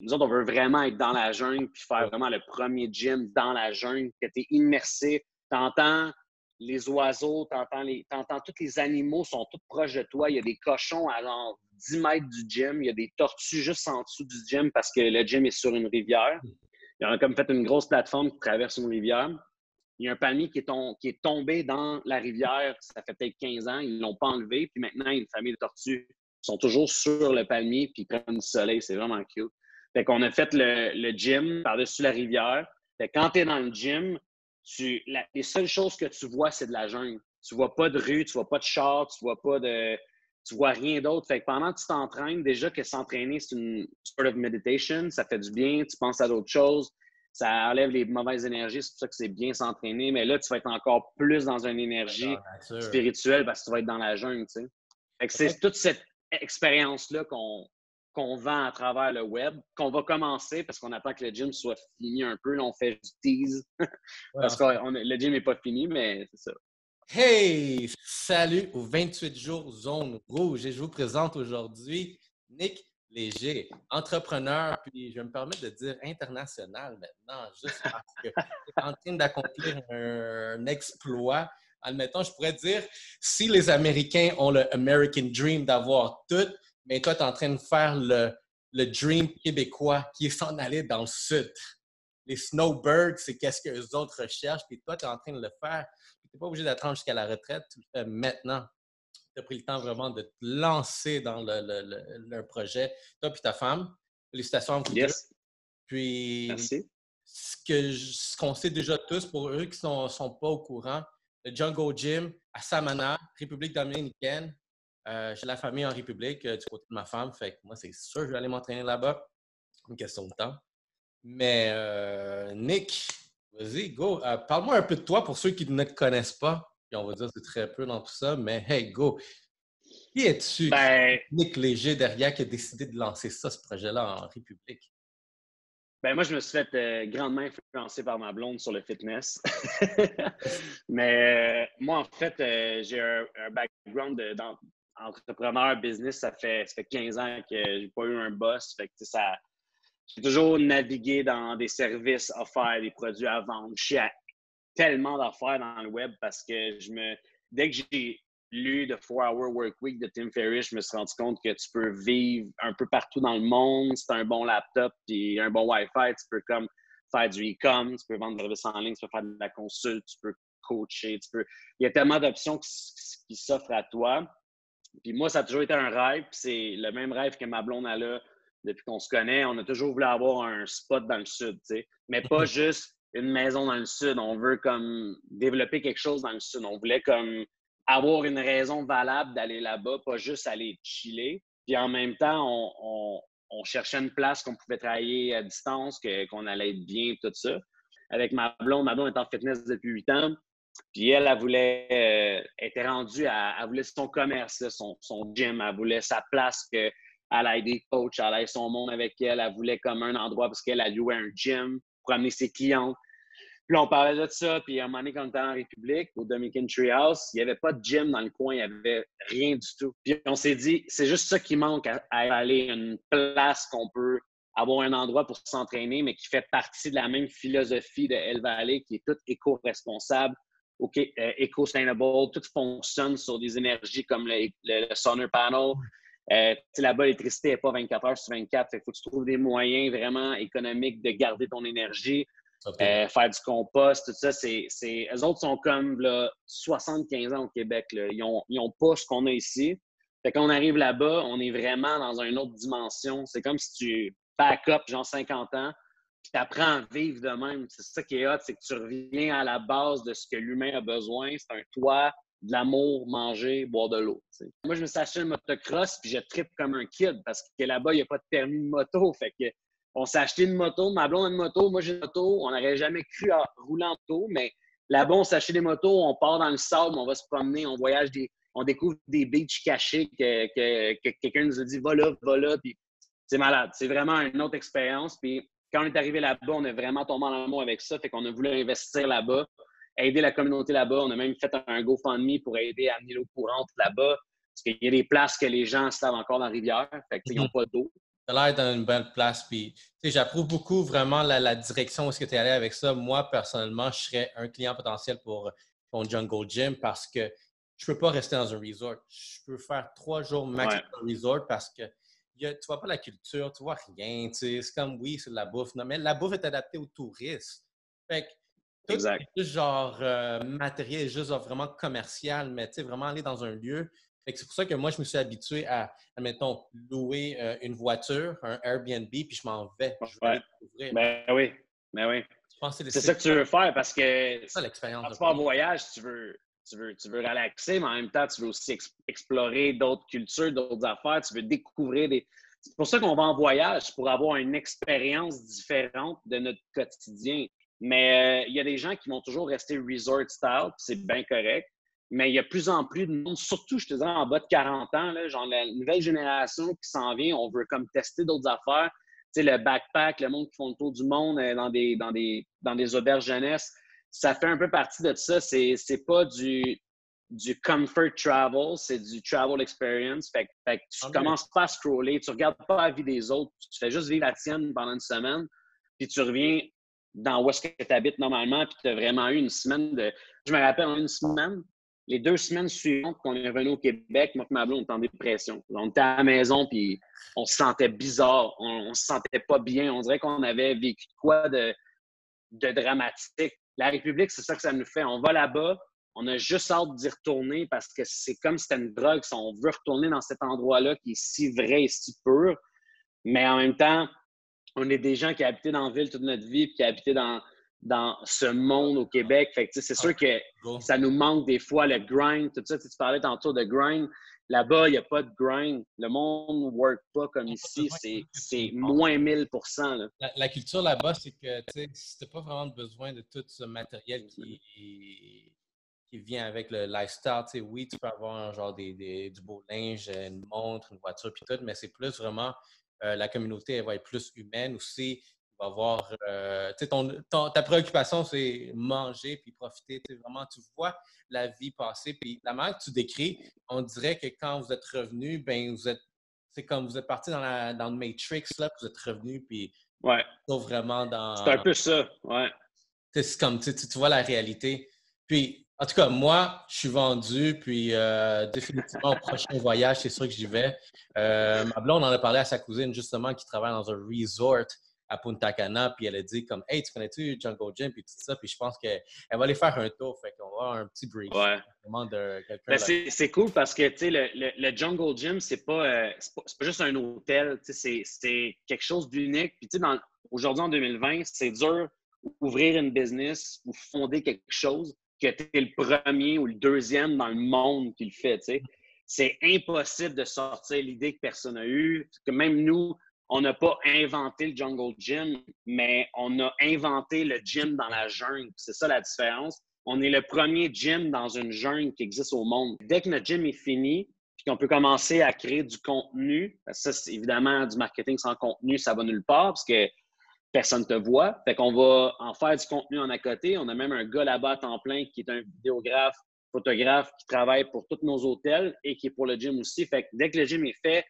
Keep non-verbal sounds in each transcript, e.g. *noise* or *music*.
Nous autres, on veut vraiment être dans la jungle puis faire vraiment le premier gym dans la jungle, que tu es immersé. Tu entends les oiseaux, tu entends, les, tous les animaux sont tous proches de toi. Il y a des cochons à genre 10 mètres du gym. Il y a des tortues juste en dessous du gym parce que le gym est sur une rivière. Ils ont comme fait une grosse plateforme qui traverse une rivière. Il y a un palmier qui est, qui est tombé dans la rivière, ça fait peut-être 15 ans, ils ne l'ont pas enlevé. Puis maintenant, il y a une famille de tortues qui sont toujours sur le palmier puis ils prennent du soleil. C'est vraiment cute. Fait qu'on a fait le, gym par-dessus la rivière. Fait quand tu es dans le gym, tu, les seules choses que tu vois, c'est de la jungle. Tu vois pas de rue, tu vois pas de char, tu vois pas de. Tu vois rien d'autre. Fait que pendant que tu t'entraînes, déjà que s'entraîner, c'est une sort of meditation, ça fait du bien, tu penses à d'autres choses, ça enlève les mauvaises énergies, c'est pour ça que c'est bien s'entraîner. Mais là, tu vas être encore plus dans une énergie spirituelle parce que tu vas être dans la jungle, tu sais. Fait que c'est toute cette expérience-là qu'on qu'on vend à travers le web, qu'on va commencer parce qu'on attend que le gym soit fini un peu. Là, on fait du tease *laughs* parce que le gym n'est pas fini, mais c'est ça. Hey! Salut aux 28 jours Zone Rouge et je vous présente aujourd'hui Nick Léger, entrepreneur, puis je me permets de dire international maintenant, juste parce que est en train d'accomplir un, exploit. Admettons, je pourrais dire, si les Américains ont le American Dream d'avoir tout, mais toi, tu es en train de faire le, le dream québécois qui est s'en aller dans le sud. Les snowbirds, c'est qu'est-ce que les autres recherchent, puis toi, tu es en train de le faire. Tu n'es pas obligé d'attendre jusqu'à la retraite, tu le fais maintenant. Tu as pris le temps vraiment de te lancer dans le, le, le, projet. Toi et ta femme, félicitations à vous yes. Puis, Merci. ce qu'on sait déjà tous, pour eux qui ne sont, sont, pas au courant, le Jungle Gym à Samana, République dominicaine, euh, j'ai la famille en République euh, du côté de ma femme, fait que moi, c'est sûr que je vais aller m'entraîner là-bas. Une question de temps. Mais euh, Nick, vas-y, go. Parle-moi un peu de toi pour ceux qui ne te connaissent pas. Puis on va dire que c'est très peu dans tout ça, mais hey, go. Qui es-tu, ben Nick Léger, derrière, qui a décidé de lancer ça, ce projet-là en République? Ben moi, je me suis fait grandement influencer par ma blonde sur le fitness. *laughs* Mais moi, en fait, j'ai un, background de, dans, entrepreneur, business, ça fait, ça fait 15 ans que j'ai pas eu un boss. Fait que ça, j'ai toujours navigué dans des services offerts, des produits à vendre. Je suis à tellement d'affaires dans le web parce que je me. Dès que j'ai lu The 4-Hour Work Week de Tim Ferriss, je me suis rendu compte que tu peux vivre un peu partout dans le monde. Si tu as un bon laptop et un bon Wi-Fi, tu peux comme faire du e-com, tu peux vendre des services en ligne, tu peux faire de la consulte, tu peux coacher, tu peux. Il y a tellement d'options qui s'offrent à toi. Puis moi, ça a toujours été un rêve. c'est le même rêve que ma blonde a là depuis qu'on se connaît. On a toujours voulu avoir un spot dans le sud, tu sais. Mais pas *laughs* juste une maison dans le sud. On veut comme développer quelque chose dans le sud. On voulait comme avoir une raison valable d'aller là-bas, pas juste aller chiller. Puis en même temps, on, cherchait une place qu'on pouvait travailler à distance, qu'on allait être bien, tout ça. Avec ma blonde, ma blonde est en fitness depuis huit ans. Puis elle, elle voulait, euh, était rendue à, elle voulait son commerce, son, son, gym, elle voulait sa place, qu'elle ait des coachs, elle ait son monde avec elle, elle voulait comme un endroit parce qu'elle a loué un gym pour amener ses clients. Puis on parlait de ça, puis à un moment donné, quand on était en République, au Dominican Treehouse, il n'y avait pas de gym dans le coin, il n'y avait rien du tout. Puis on s'est dit, c'est juste ça qui manque à, à aller une place qu'on peut avoir un endroit pour s'entraîner, mais qui fait partie de la même philosophie de El Valley, qui est toute éco-responsable, OK, euh, eco-sustainable, tout fonctionne sur des énergies comme le, solar panel. Euh, Là-bas, l'électricité n'est pas 24 heures sur 24. Il faut que tu trouves des moyens vraiment économiques de garder ton énergie. Euh, faire du compost, tout ça, c'est, eux autres sont comme là, 75 ans au Québec. Là. Ils n'ont ont pas ce qu'on a ici. Fait quand on arrive là-bas, on est vraiment dans une autre dimension. C'est comme si tu back up, genre 50 ans, tu apprends à vivre de même. C'est ça qui est hot, c'est que tu reviens à la base de ce que l'humain a besoin. C'est un toit, de l'amour, manger, boire de l'eau. Moi, je me suis acheté une motocross puis je tripe comme un kid parce que là-bas, il n'y a pas de permis de moto. Fait que on s'est acheté une moto, ma blonde a une moto, moi j'ai une moto. On n'aurait jamais cru à rouler en moto, mais là-bas, on s'est acheté des motos, on part dans le sable, on va se promener, on voyage des. On découvre des beaches cachés que, quelqu'un nous a dit va là, va là, puis c'est malade. C'est vraiment une autre expérience. Puis quand on est arrivé là-bas, on a vraiment tombé en amour avec ça. Fait qu'on a voulu investir là-bas, aider la communauté là-bas. On a même fait un GoFundMe pour aider à amener l'eau courante là-bas. Parce qu'il y a des places que les gens se lavent encore dans la rivière. Fait qu'ils n'ont mhm. pas d'eau. tu as l'air dans une bonne place. Puis, j'approuve beaucoup vraiment la, direction où est-ce que tu es allé avec ça. Moi, personnellement, je serais un client potentiel pour ton Jungle Gym parce que je ne peux pas rester dans un resort. Je peux faire trois jours max dans un resort parce que tu ne vois pas la culture, tu vois rien. C'est comme, oui, c'est de la bouffe. Non, mais la bouffe est adaptée aux touristes. Fait que tout exact. juste genre euh, matériel, juste vraiment commercial, mais tu sais, vraiment aller dans un lieu. C'est pour ça que moi, je me suis habitué à, admettons, louer euh, une voiture, un Airbnb, puis je m'en vais. Je vais ouais. Ben oui, ben oui. C'est ça que tu veux faire parce que ça, l'expérience quand tu pars en voyage, tu veux, tu, veux, tu veux relaxer, mais en même temps, tu veux aussi explorer d'autres cultures, d'autres affaires, tu veux découvrir des. C'est pour ça qu'on va en voyage, pour avoir une expérience différente de notre quotidien. Mais euh, il y a des gens qui vont toujours rester resort style, c'est bien correct. Mais il y a de plus en plus de monde, surtout, je te dis, en bas de 40 ans, là, genre la nouvelle génération qui s'en vient, on veut comme tester d'autres affaires. Tu sais, le backpack, le monde qui font le tour du monde euh, dans des, dans des, dans des auberges jeunesse, ça fait un peu partie de ça. C'est, c'est pas du, du comfort travel, c'est du travel experience. Fait, fait que tu ah, commences pas à scroller, tu regardes pas la vie des autres, tu fais juste vivre la tienne pendant une semaine, puis tu reviens dans où est-ce que tu habites normalement, puis tu as vraiment eu une semaine de. Je me rappelle, une semaine, les deux semaines suivantes qu'on est revenu au Québec, moi et ma blonde, on était en dépression. On était à la maison, puis on se sentait bizarre, on, ne se sentait pas bien. On dirait qu'on avait vécu quoi de, de dramatique. La République, c'est ça que ça nous fait. On va là-bas, on a juste hâte d'y retourner parce que c'est comme si c'était une drogue. On veut retourner dans cet endroit-là qui est si vrai et si pur, mais en même temps, on est des gens qui habité dans la ville toute notre vie, puis qui habité dans, dans ce monde au Québec. Fait c'est sûr que ça nous manque des fois le grind, tout ça. Tu parlais tantôt de grind. Là-bas, il n'y a pas de grind. Le monde ne work pas comme ici. C'est moins 1000% la, culture là-bas, c'est que tu n'as pas vraiment besoin de tout ce matériel qui, qui vient avec le lifestyle. oui, tu peux avoir genre des, du beau linge, une montre, une voiture, puis tout, mais c'est plus vraiment euh, la communauté elle va être plus humaine aussi. Va avoir, euh, ta préoccupation, c'est manger puis profiter. Vraiment, tu vois la vie passer. Puis la manière que tu décris, on dirait que quand vous êtes revenu, ben vous êtes, c'est comme vous êtes parti dans, la, dans le Matrix, là, vous êtes revenu, puis ouais. vraiment dans. C'est un peu ça, ouais. C'est comme, tu, tu vois la réalité. Puis, en tout cas, moi, je suis vendu, puis euh, définitivement, au prochain *laughs* voyage, c'est sûr que j'y vais. Euh, ma blonde en a parlé à sa cousine, justement, qui travaille dans un resort à Punta Cana, puis elle a dit comme « Hey, tu connais-tu Jungle Gym? » puis tout ça, puis je pense qu'elle va aller faire un tour, fait qu'on va avoir un petit brief. Ouais. De ben, c'est cool parce que, sais, le, le, Jungle Gym, c'est pas, euh, pas, pas, juste un hôtel, c'est quelque chose d'unique. Puis, aujourd'hui, en 2020, c'est dur ouvrir une business ou fonder quelque chose que tu es le premier ou le deuxième dans le monde qui le fait. C'est impossible de sortir l'idée que personne n'a eue. Que même nous, on n'a pas inventé le Jungle Gym, mais on a inventé le gym dans la jungle. C'est ça la différence. On est le premier gym dans une jungle qui existe au monde. Dès que notre gym est fini, puis qu'on peut commencer à créer du contenu, ça, c'est évidemment du marketing sans contenu, ça va nulle part parce que personne ne te voit. Fait qu'on va en faire du contenu en à côté. On a même un gars là-bas à temps plein qui est un vidéographe, photographe qui travaille pour tous nos hôtels et qui est pour le gym aussi. Fait que dès que le gym est fait,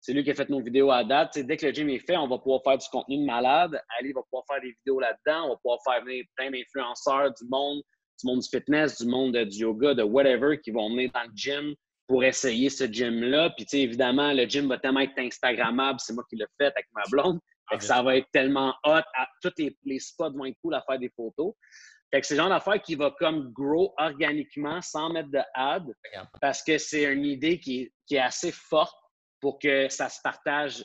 c'est lui qui a fait nos vidéos à date. dès que le gym est fait, on va pouvoir faire du contenu de malade. Ali va pouvoir faire des vidéos là-dedans. On va pouvoir faire venir plein d'influenceurs du monde, du monde du fitness, du monde du yoga, de whatever, qui vont venir dans le gym pour essayer ce gym-là. Puis, évidemment, le gym va tellement être Instagrammable. C'est moi qui l'ai fait avec ma blonde. Fait que ça va être tellement hot. À, tous les, spots vont être cool à faire des photos. Fait que c'est le genre d'affaire qui va comme grow organiquement sans mettre de ad parce que c'est une idée qui, est assez forte pour que ça se partage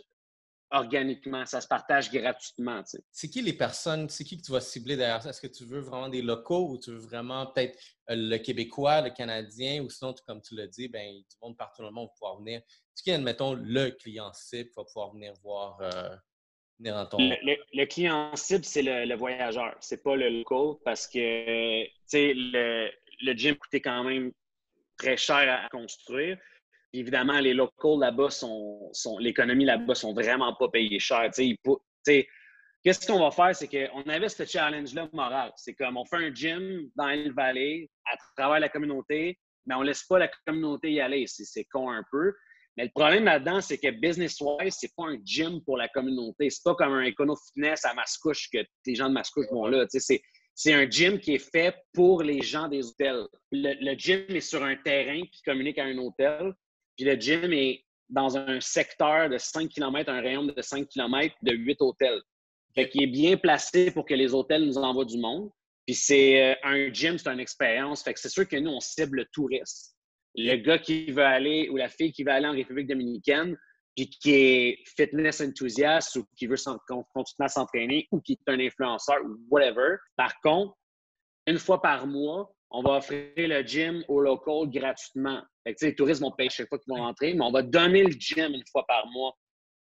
organiquement, ça se partage gratuitement. C'est qui les personnes, c'est qui que tu vas cibler derrière ça? Est-ce que tu veux vraiment des locaux ou tu veux vraiment peut-être euh, le Québécois, le Canadien ou sinon, comme tu l'as dit, ben, du monde partout dans le monde va pouvoir venir. Est-ce qu'il y a, admettons, le client cible va pouvoir venir voir euh, le, client cible, c'est le, voyageur, c'est pas le local parce que le, le gym coûtait quand même très cher à, construire. Évidemment, les locaux là-bas sont, l'économie là-bas sont vraiment pas payés cher. Qu'est-ce qu'on va faire? C'est qu'on avait ce challenge-là moral. C'est comme on fait un gym dans une vallée à travers la communauté, mais on laisse pas la communauté y aller. C'est con un peu. Mais le problème là-dedans, c'est que business-wise, c'est pas un gym pour la communauté. C'est pas comme un Econo Fitness à Mascouche que les gens de Mascouche vont là. C'est un gym qui est fait pour les gens des hôtels. Le, gym est sur un terrain qui communique à un hôtel. Puis le gym est dans un secteur de 5 km, un rayon de 5 km de 8 hôtels. Fait qu'il est bien placé pour que les hôtels nous envoient du monde. Puis c'est euh, un gym, c'est une expérience. Fait que c'est sûr que nous, on cible le touriste le gars qui veut aller ou la fille qui veut aller en République dominicaine, puis qui est fitness enthousiaste ou qui veut continuer à s'entraîner ou qui est un influenceur ou whatever. Par contre, une fois par mois, on va offrir le gym au local gratuitement. Fait que, les touristes vont payer chaque fois qu'ils vont rentrer, mais on va donner le gym une fois par mois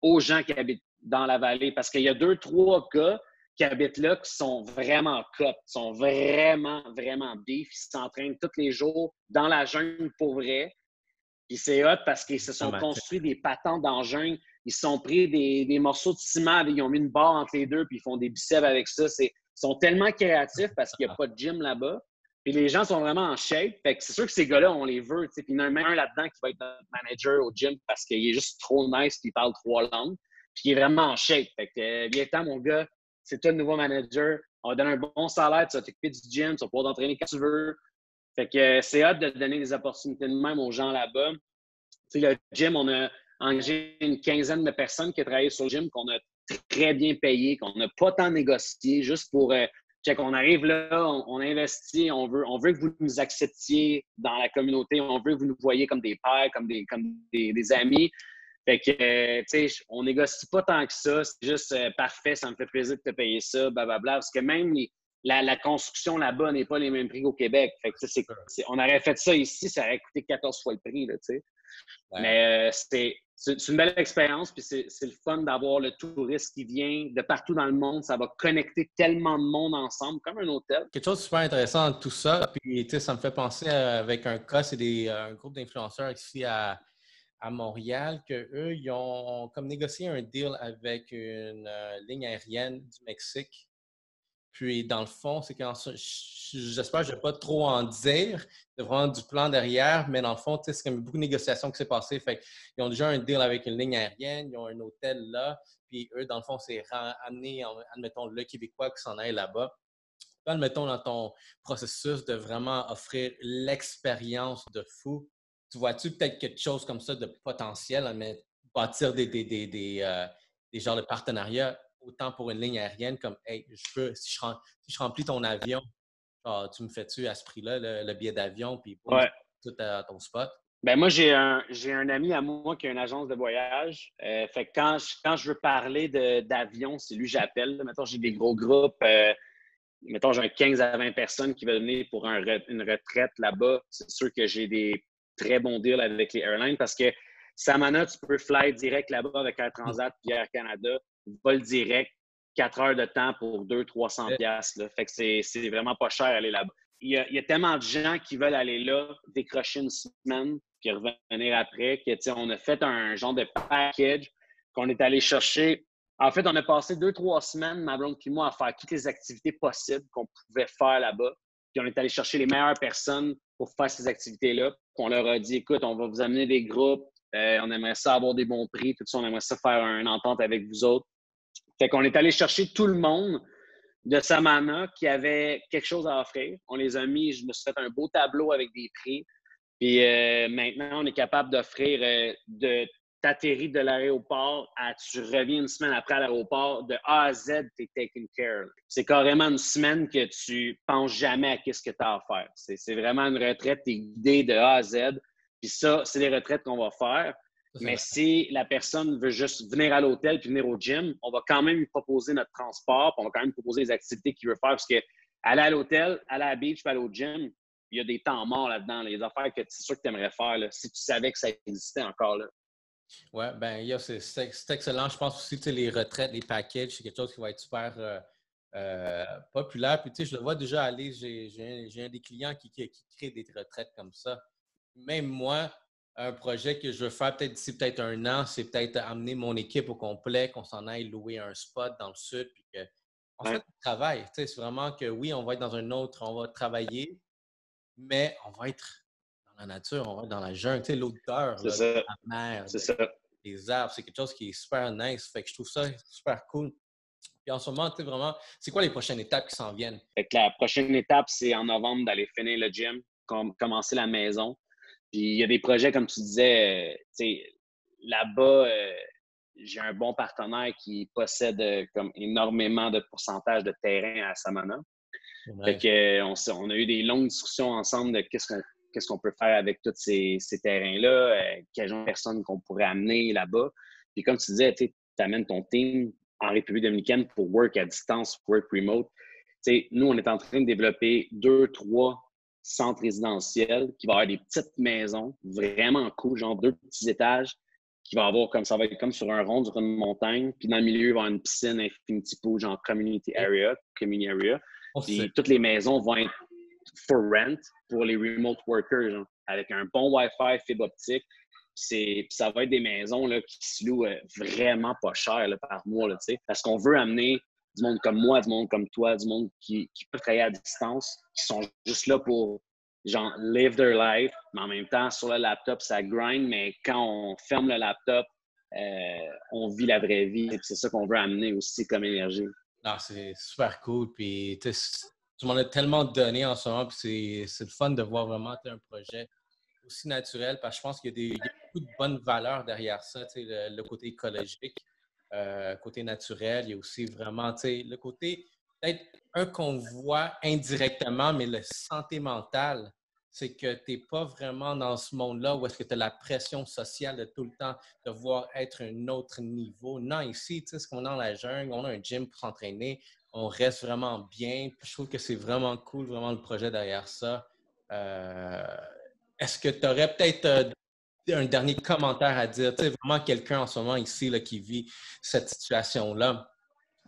aux gens qui habitent dans la vallée parce qu'il y a deux, trois gars qui habitent là qui sont vraiment cut, sont vraiment, vraiment beef. Ils s'entraînent tous les jours dans la jungle pour vrai. Puis c'est hot parce qu'ils se sont construits des patentes dans la jungle. Ils se sont pris des, morceaux de ciment, ils ont mis une barre entre les deux, puis ils font des biceps avec ça. Ils sont tellement créatifs parce qu'il n'y a pas de gym là-bas. Puis les gens sont vraiment en shape. Fait que c'est sûr que ces gars-là, on les veut. Puis il y en a même un là-dedans qui va être notre manager au gym parce qu'il est juste trop nice puis il parle trois langues. Puis il est vraiment en shape. Fait que euh, viens mon gars, c'est toi le nouveau manager. On va donner un bon salaire, tu vas t'occuper du gym, tu vas pouvoir t'entraîner quand tu veux. Fait que euh, c'est hâte de donner des opportunités de même aux gens là-bas. Tu sais, le gym, on a engagé une quinzaine de personnes qui travaillent sur le gym, qu'on a très bien payé, qu'on n'a pas tant négocié, juste pour euh, on arrive là, on, investit, on veut, on veut que vous nous acceptiez dans la communauté, on veut que vous nous voyez comme des pères, comme des, comme des amis. Fait que, euh, tu sais, on négocie pas tant que ça. C'est juste euh, parfait, ça me fait plaisir de te payer ça, blablabla. Parce que même la, construction là-bas n'est pas les mêmes prix qu'au Québec. Fait que, c'est, on aurait fait ça ici, ça aurait coûté 14 fois le prix, tu sais. Mais euh, c'est, une belle expérience, puis c'est, le fun d'avoir le touriste qui vient de partout dans le monde. Ça va connecter tellement de monde ensemble, comme un hôtel. Quelque chose de super intéressant dans tout ça, puis ça me fait penser avec un cas, c'est des, un groupe d'influenceurs ici à, à Montréal qu'eux, ils ont comme négocié un deal avec une euh, ligne aérienne du Mexique. Puis, dans le fond, c'est quand j'espère que je ne vais pas trop en dire, de vraiment du plan derrière, mais dans le fond, c'est comme beaucoup de négociations qui s'est passé. Fait ils ont déjà un deal avec une ligne aérienne, ils ont un hôtel là, puis eux, dans le fond, c'est amener, admettons, le Québécois qui s'en aille là-bas. Admettons, dans ton processus de vraiment offrir l'expérience de fou, tu vois-tu peut-être quelque chose comme ça de potentiel, mais bâtir des, des, des, des, euh, des genres de partenariats, autant pour une ligne aérienne comme Hey, je peux, si je, remplis ton avion, tu me fais-tu à ce prix-là le, billet d'avion, puis tout à ton spot? Ben moi, j'ai un, j'ai un ami à moi qui a une agence de voyage. Euh, fait que quand je, quand je veux parler d'avion, c'est lui que j'appelle. Mettons, j'ai des gros groupes. Euh, mettons, j'ai 15 à 20 personnes qui veulent venir pour un, une retraite là-bas. C'est sûr que j'ai des très bon deal avec les airlines parce que Samana, tu peux fly direct là-bas avec Air Transat puis Air Canada, vol direct, 4 heures de temps pour 200-300 piastres. Fait que c'est vraiment pas cher aller là-bas. Il y, a, il y, a, tellement de gens qui veulent aller là, décrocher une semaine, puis revenir après, que, on a fait un genre de package qu'on est allé chercher. En fait, on a passé deux, trois semaines, ma blonde et moi, à faire toutes les activités possibles qu'on pouvait faire là-bas. Puis on est allé chercher les meilleures personnes pour faire ces activités-là. On leur a dit, écoute, on va vous amener des groupes, euh, on aimerait ça avoir des bons prix, tout ça, on aimerait ça faire une entente avec vous autres. Fait qu'on est allé chercher tout le monde de Samana qui avait quelque chose à offrir. On les a mis, je me suis fait un beau tableau avec des prix. Puis euh, maintenant, on est capable d'offrir euh, de t'atterris de l'aéroport à tu reviens une semaine après à l'aéroport, de A à Z, tu es taken care. C'est carrément une semaine que tu penses jamais à ce que tu as à faire. C'est vraiment une retraite, tu es guidé de A à Z. Puis ça, c'est les retraites qu'on va faire. Mais si la personne veut juste venir à l'hôtel puis venir au gym, on va quand même lui proposer notre transport, puis on va quand même lui proposer les activités qu'il veut faire. Parce que aller à l'hôtel, aller à la beach, puis aller au gym, il y a des temps morts là-dedans, les affaires que c'est sûr que tu aimerais faire si tu savais que ça existait encore. Là. Oui, ben, c'est excellent. Je pense aussi que les retraites, les packages, c'est quelque chose qui va être super euh, euh, populaire. Puis, tu sais, je le vois déjà aller. J'ai un, des clients qui, qui, crée des retraites comme ça. Même moi, un projet que je veux faire peut-être d'ici peut-être un an, c'est peut-être amener mon équipe au complet, qu'on s'en aille louer un spot dans le sud, puis que, en fait, on travaille. C'est vraiment que oui, on va être dans un autre, on va travailler, mais on va être dans la nature, on va dans la jungle, l'odeur de la mer, les arbres, c'est quelque chose qui est super nice. Fait que je trouve ça super cool. Puis en ce moment, tu sais, vraiment, c'est quoi les prochaines étapes qui s'en viennent? Fait que la prochaine étape, c'est en novembre d'aller finir le gym, commencer la maison. Puis il y a des projets, comme tu disais, euh, tu sais, là-bas, euh, j'ai un bon partenaire qui possède euh, comme énormément de pourcentage de terrain à Samana. Fait que, on, on, a eu des longues discussions ensemble de qu'est-ce qu'on peut faire avec tous ces, terrains-là, quelles genre de personnes qu'on pourrait amener là-bas. Puis comme tu disais, tu amènes ton team en République dominicaine pour work à distance, work remote. sais, nous, on est en train de développer deux, trois centres résidentiels qui vont avoir des petites maisons vraiment cool, genre deux petits étages, qui va avoir comme ça va être comme sur un rond sur une montagne. Puis dans le milieu, il va y avoir une piscine Infinity Pool, genre community area, community area. Oh, puis toutes les maisons vont être for rent pour les remote workers, avec un bon Wi-Fi, fibre optique. Puis ça va être des maisons là, qui se louent euh, vraiment pas cher par mois, là, parce qu'on veut amener du monde comme moi, du monde comme toi, du monde qui, peut travailler à distance, qui sont juste là pour genre live their life, mais en même temps, sur le laptop, ça grind, mais quand on ferme le laptop, euh, on vit la vraie vie. Et c'est ça qu'on veut amener aussi comme énergie. Ah, c'est super cool. Puis tu m'en as tellement donné en ce moment, puis c'est le fun de voir vraiment un projet aussi naturel, parce que je pense qu'il y, a beaucoup de bonnes valeurs derrière ça, le, le côté écologique, euh, côté naturel, il y a aussi vraiment le côté peut-être un qu'on voit indirectement, mais le santé mentale, c'est que tu n'es pas vraiment dans ce monde-là où est-ce que tu as la pression sociale de tout le temps devoir être un autre niveau. Non, ici, tu sais, ce qu'on a dans la jungle, on a un gym pour s'entraîner, on reste vraiment bien. je trouve que c'est vraiment cool, vraiment le projet derrière ça. Euh, est-ce que tu aurais peut-être euh, un dernier commentaire à dire? Tu sais, vraiment quelqu'un en ce moment ici qui vit cette situation-là,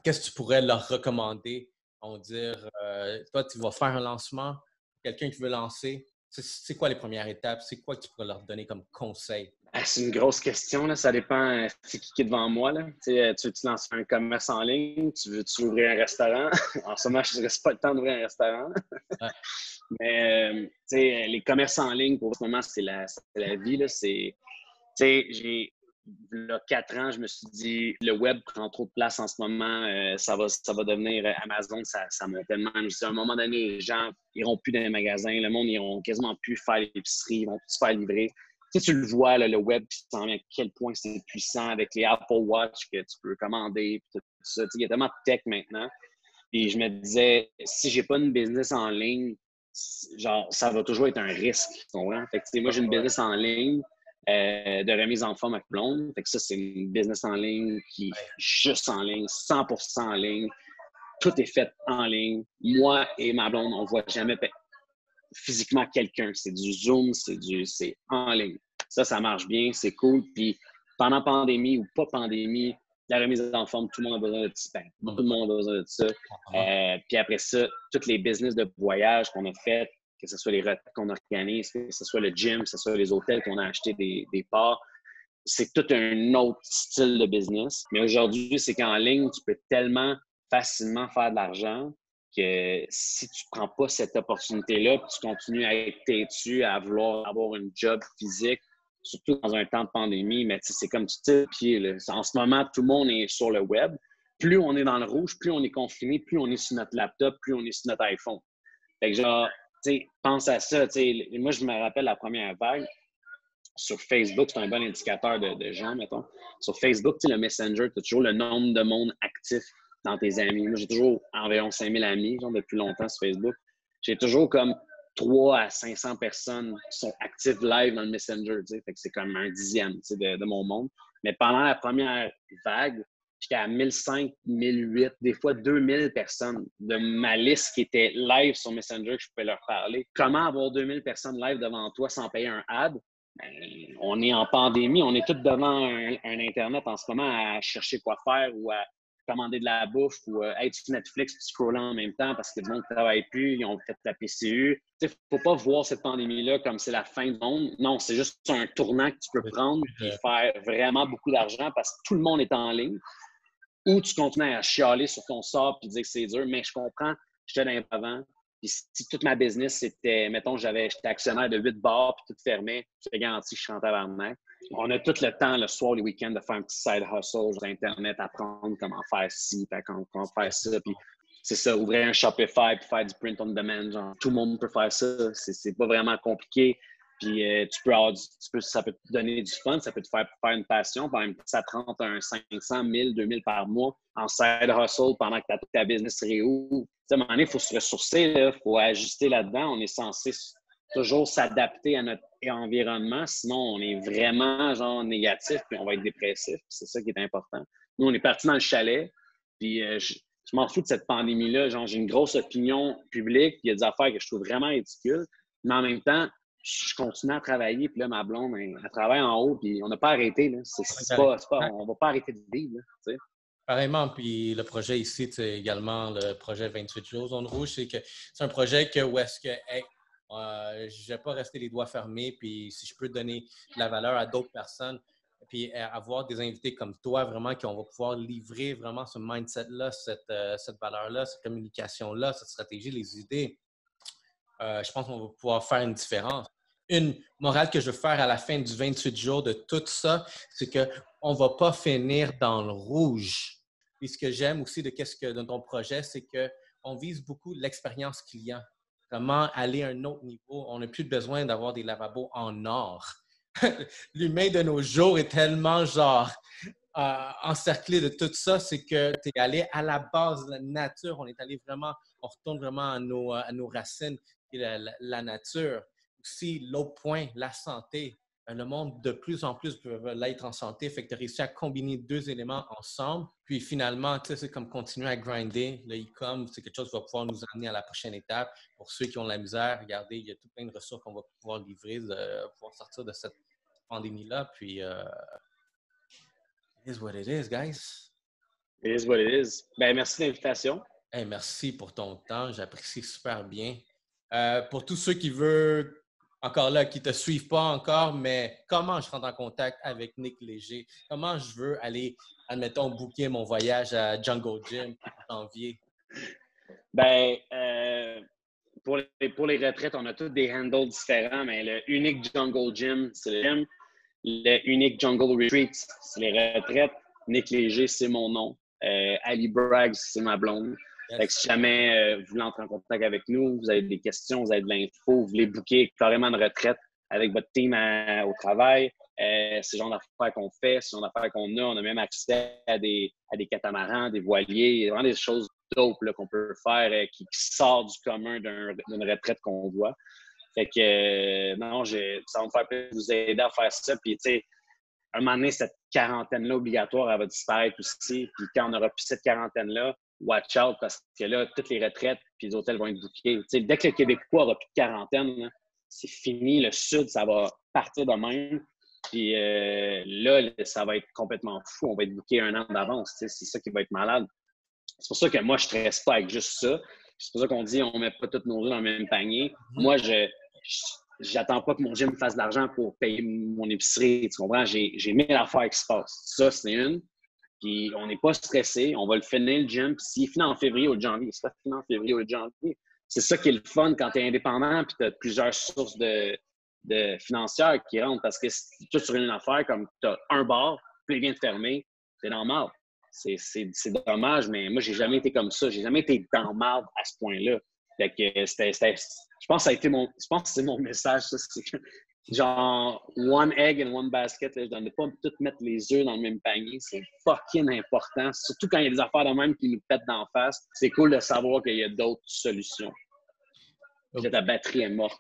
qu'est-ce que tu pourrais leur recommander? On dire, euh, toi, tu vas faire un lancement, quelqu'un qui veut lancer, c'est quoi les premières étapes? C'est quoi que tu pourrais leur donner comme conseil? Ah, c'est une grosse question. Là. Ça dépend euh, c'est qui qui est devant moi. Là. Euh, tu veux-tu lancer un commerce en ligne? Tu veux-tu ouvrir un restaurant? *laughs* en ce moment, je ne reste pas le temps d'ouvrir un restaurant. *laughs* Mais les commerces en ligne, pour ce moment, c'est la, la, vie. C'est, j'ai, il y a quatre ans, je me suis dit, le web prend trop de place en ce moment, euh, ça, va, ça va devenir euh, Amazon, ça, ça m'a tellement. à un moment donné, les gens iront plus dans les magasins, le monde iront quasiment plus faire l'épicerie, ils vont plus se faire livrer. Tu, sais, tu le vois, le web, tu sens à quel point c'est puissant avec les Apple Watch que tu peux commander, tout ça. il y a tellement de tech maintenant. Et je me disais, si j'ai pas une business en ligne, genre, ça va toujours être un risque. Tu? Fait que, moi, j'ai une business en ligne euh, de remise en forme avec blonde. Fait que ça, c'est une business en ligne qui est juste en ligne, 100% en ligne. Tout est fait en ligne. Moi et ma blonde, on ne voit jamais physiquement quelqu'un. C'est du Zoom, c'est du c'est en ligne. Ça, ça marche bien, c'est cool. Puis pendant pandémie ou pas pandémie, la remise en forme, tout le monde a besoin de ça. Tout le monde a besoin de ça. Euh, puis après ça, tous les business de voyage qu'on a fait, que ce soit les retraites qu'on organise, que ce soit le gym, que ce soit les hôtels qu'on a acheté des, des parts. C'est tout un autre style de business. Mais aujourd'hui, c'est qu'en ligne, tu peux tellement facilement faire de l'argent que si tu ne prends pas cette opportunité-là, tu continues à être têtu, à vouloir avoir un job physique, surtout dans un temps de pandémie, mais c'est comme tu tires pied. En ce moment, tout le monde est sur le web. Plus on est dans le rouge, plus on est confiné, plus on est sur notre laptop, plus on est sur notre iPhone. Fait que genre, pense à ça. Moi, je me rappelle la première vague sur Facebook, c'est un bon indicateur de, gens, mettons. Sur Facebook, le Messenger, tu as toujours le nombre de monde actif dans tes amis. Moi, j'ai toujours environ 5000 amis, genre, depuis longtemps sur Facebook. J'ai toujours comme 3 à 500 personnes qui sont actives live dans le Messenger, c'est comme un dixième, de, de mon monde. Mais pendant la première vague, J'étais à 1005, 1008, des fois 2000 personnes de ma liste qui étaient live sur Messenger que je pouvais leur parler. Comment avoir 2000 personnes live devant toi sans payer un ad? Ben, on est en pandémie, on est tous devant un, Internet en ce moment à chercher quoi faire ou à commander de la bouffe ou euh, être sur Netflix et scroller en même temps parce que le monde ne travaille plus, ils ont fait la PCU. Il ne faut pas voir cette pandémie-là comme c'est la fin du monde. Non, c'est juste un tournant que tu peux prendre et faire vraiment beaucoup d'argent parce que tout le monde est en ligne ou tu continues à chialer sur ton sort puis dire que c'est dur, mais je comprends, j'étais dans avant, Puis si toute ma business, c'était, mettons, j'avais, j'étais actionnaire de 8 bars, puis tout fermé, je garanti que je suis en tabarnak. On a tout le temps, le soir, les week-ends, de faire un petit side hustle sur Internet, apprendre comment faire ci, comment faire ça. Puis c'est ça, ouvrir un Shopify puis faire du print on demand. Genre, tout le monde peut faire ça. C'est pas vraiment compliqué. Puis euh, tu, peux avoir peux, ça peut te donner du fun, ça peut te faire faire une passion. Par exemple, ça te rentre un 500, 1000, 2000 par mois en side hustle pendant que ta business réouvre. À un moment donné, il faut se ressourcer, il faut ajuster là-dedans. On est censé toujours s'adapter à notre environnement, sinon on est vraiment genre négatif puis on va être dépressif. C'est ça qui est important. Nous, on est parti dans le chalet, puis euh, je, m'en fous de cette pandémie-là. Genre, j'ai une grosse opinion publique, puis il y a des affaires que je trouve vraiment ridicules, mais en même temps, je continue à travailler, puis là, ma blonde, elle, travaille en haut, puis on n'a pas arrêté. Là. pas, on ne va pas arrêter de vivre. Là, Pareillement, puis le projet ici, c'est également le projet 28 jours Zone Rouge, c'est que c'est un projet que, où est-ce que euh, je ne vais pas rester les doigts fermés, puis si je peux donner de la valeur à d'autres personnes, puis euh, avoir des invités comme toi, vraiment, qui on va pouvoir livrer vraiment ce mindset-là, cette, euh, cette valeur-là, cette communication-là, cette stratégie, les idées, je pense qu'on va pouvoir faire une différence une morale que je veux faire à la fin du 28 jours de tout ça, c'est qu'on ne va pas finir dans le rouge. Et ce que j'aime aussi de, qu'est-ce que, de ton projet, c'est qu'on vise beaucoup l'expérience client. Comment aller à un autre niveau? On n'a plus besoin d'avoir des lavabos en or. *laughs* L'humain de nos jours est tellement genre euh, encerclé de tout ça, c'est que tu es allé à la base de la nature. On est allé vraiment, on retourne vraiment à nos, à nos racines, qui la nature aussi, l'autre point, la santé. Euh, le monde, de plus en plus, veut l'être en santé. Fait que tu réussi à combiner deux éléments ensemble. Puis finalement, c'est comme continuer à grinder. Le e-com, c'est quelque chose qui va pouvoir nous amener à la prochaine étape. Pour ceux qui ont de la misère, regardez, il y a tout plein de ressources qu'on va pouvoir livrer, de, pouvoir sortir de cette pandémie-là. Puis, euh, it is what it is, guys. It is what it is. Ben, merci de l'invitation. merci pour ton temps. J'apprécie super bien. Euh, pour tous ceux qui veulent encore là, qui ne te suivent pas encore, mais comment je rentre en contact avec Nick Léger? Comment je veux aller, admettons, booker mon voyage à Jungle Gym en janvier? Ben, euh, pour, les, pour les retraites, on a tous des handles différents, mais le unique Jungle Gym, c'est le gym. Le unique Jungle Retreat, c'est les retraites. Nick Léger, c'est mon nom. Euh, Ali Braggs, c'est ma blonde si jamais euh, vous voulez entrer en contact avec nous, vous avez des questions, vous avez de l'info, vous voulez booker carrément une retraite avec votre team au travail, euh, c'est le genre d'affaires qu'on fait, c'est le genre d'affaires qu'on a. On a même accès à des, à des catamarans, des voiliers, vraiment des choses dope qu'on peut faire euh, qui, sortent du commun d'une retraite qu'on voit. Fait que, non, ça va me faire vous aider à faire ça. Puis, tu sais, un moment donné, cette quarantaine-là obligatoire, elle va disparaître aussi. Puis, quand on aura plus cette quarantaine-là, watch out parce que là, toutes les retraites puis les hôtels vont être bouqués. dès que le Québécois aura plus de quarantaine, c'est fini. Le Sud, ça va partir de même. Puis euh, là, ça va être complètement fou. On va être bouqué un an d'avance. C'est ça qui va être malade. C'est pour ça que moi, je ne stresse pas avec juste ça. C'est pour ça qu'on dit on ne met pas toutes nos œufs dans le même panier. Mm-hmm. Moi, je j'attends pas que mon gym me fasse de l'argent pour payer mon épicerie. Tu comprends? J'ai mille affaires qui se passent. Ça, c'est une. Puis on n'est pas stressé, on va le finir le gym. Puis s'il finit en février ou janvier, c'est pas fini en février ou janvier. C'est ça qui est le fun quand tu es indépendant puis tu as plusieurs sources de, de, financières qui rentrent. Parce que si tu sur une affaire comme tu as un bar, puis il vient de fermer, c'est normal. C'est dommage, mais moi, j'ai jamais été comme ça. J'ai jamais été dans marde à ce point-là. Fait que c'était. Je pense que ça a été mon. Je pense c'est mon message, ça. Que genre one egg in one basket. je ne pas tout mettre les œufs dans le même panier. C'est fucking important. Surtout quand il y a des affaires de même qui nous pètent d'en face. C'est cool de savoir qu'il y a d'autres solutions. Que ta batterie est morte.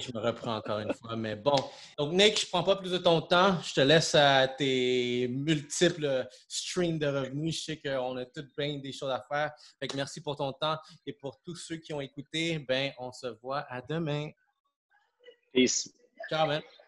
je me reprends encore une fois. Mais bon. Donc, Nick, je ne prends pas plus de ton temps. Je te laisse à tes multiples streams de revenus. Je sais qu'on a toutes bien des choses à faire. Fait merci pour ton temps. Et pour tous ceux qui ont écouté, ben, on se voit à demain. Peace. Ciao, man.